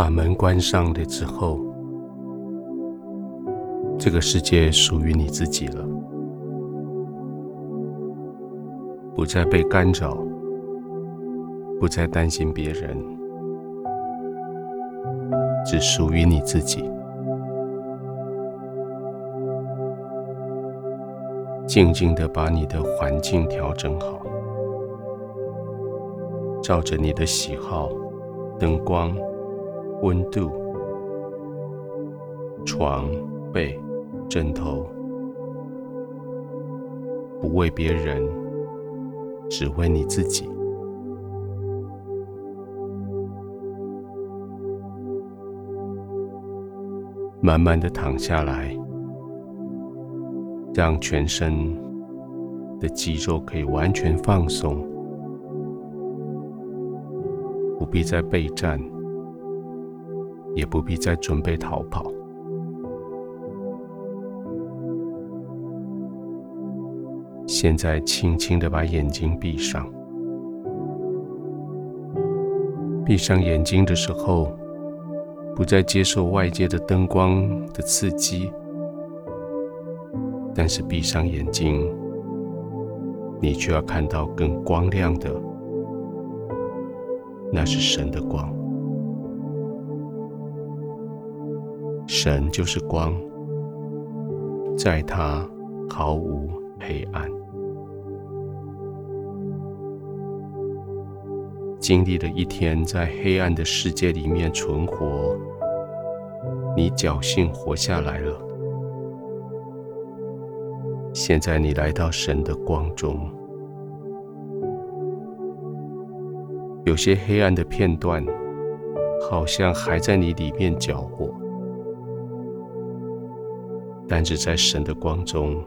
把门关上了之后，这个世界属于你自己了，不再被干扰，不再担心别人，只属于你自己。静静的把你的环境调整好，照着你的喜好，灯光、温度、床、被、枕头，不为别人，只为你自己。慢慢的躺下来。让全身的肌肉可以完全放松，不必再备战，也不必再准备逃跑。现在，轻轻的把眼睛闭上。闭上眼睛的时候，不再接受外界的灯光的刺激。但是闭上眼睛，你却要看到更光亮的，那是神的光。神就是光，在他毫无黑暗。经历了一天在黑暗的世界里面存活，你侥幸活下来了。现在你来到神的光中，有些黑暗的片段，好像还在你里面搅和，但是在神的光中，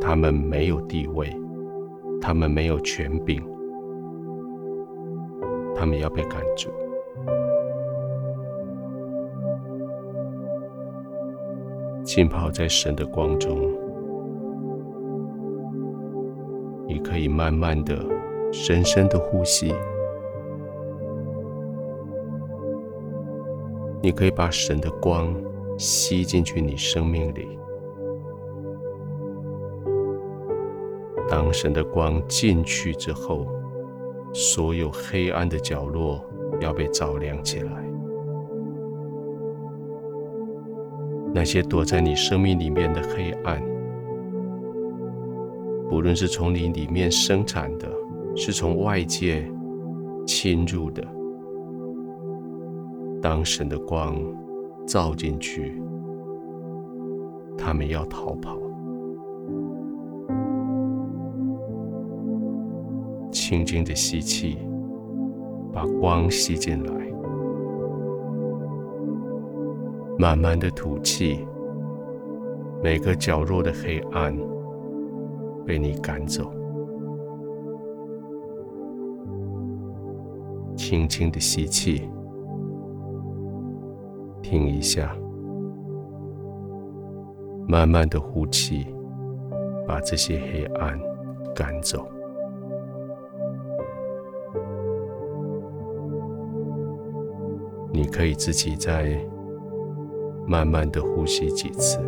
他们没有地位，他们没有权柄，他们要被赶逐，浸泡在神的光中。你可以慢慢的、深深的呼吸。你可以把神的光吸进去你生命里。当神的光进去之后，所有黑暗的角落要被照亮起来。那些躲在你生命里面的黑暗。不论是从你里面生产的，是从外界侵入的，当神的光照进去，他们要逃跑。轻轻的吸气，把光吸进来；慢慢的吐气，每个角落的黑暗。被你赶走，轻轻的吸气，停一下，慢慢的呼气，把这些黑暗赶走。你可以自己再慢慢的呼吸几次。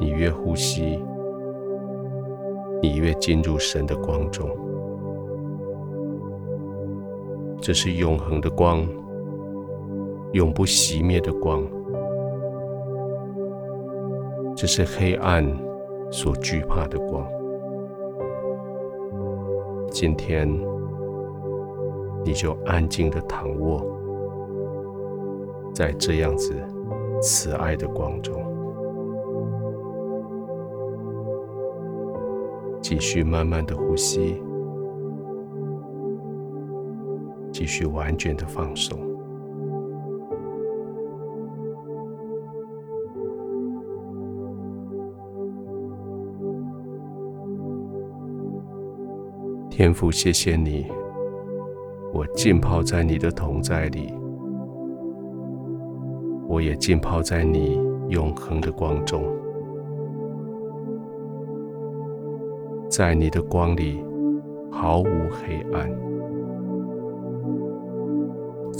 你越呼吸，你越进入神的光中。这是永恒的光，永不熄灭的光。这是黑暗所惧怕的光。今天，你就安静的躺卧在这样子慈爱的光中。继续慢慢的呼吸，继续完全的放松。天父，谢谢你，我浸泡在你的同在里，我也浸泡在你永恒的光中。在你的光里，毫无黑暗，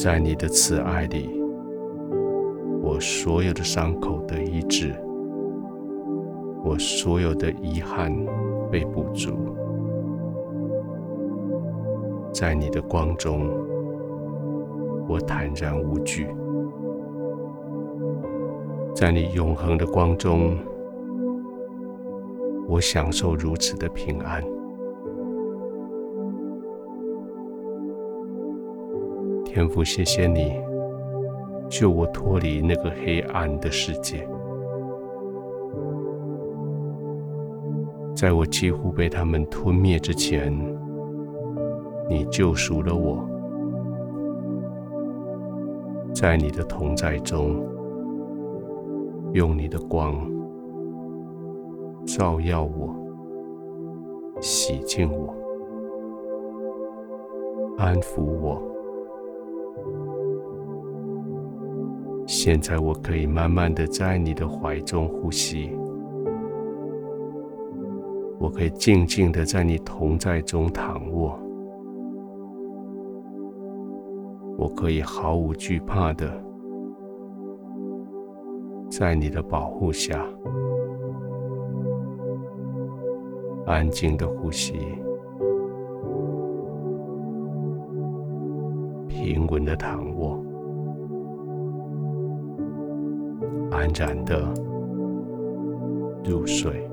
在你的慈爱里，我所有的伤口得医治，我所有的遗憾被补足。在你的光中，我坦然无惧；在你永恒的光中，我享受如此的平安。天父，谢谢你救我脱离那个黑暗的世界，在我几乎被他们吞灭之前，你救赎了我。在你的同在中，用你的光照耀我，洗净我，安抚我。现在我可以慢慢的在你的怀中呼吸，我可以静静的在你同在中躺卧，我可以毫无惧怕的在你的保护下安静的呼吸，平稳的躺卧。安然的入睡。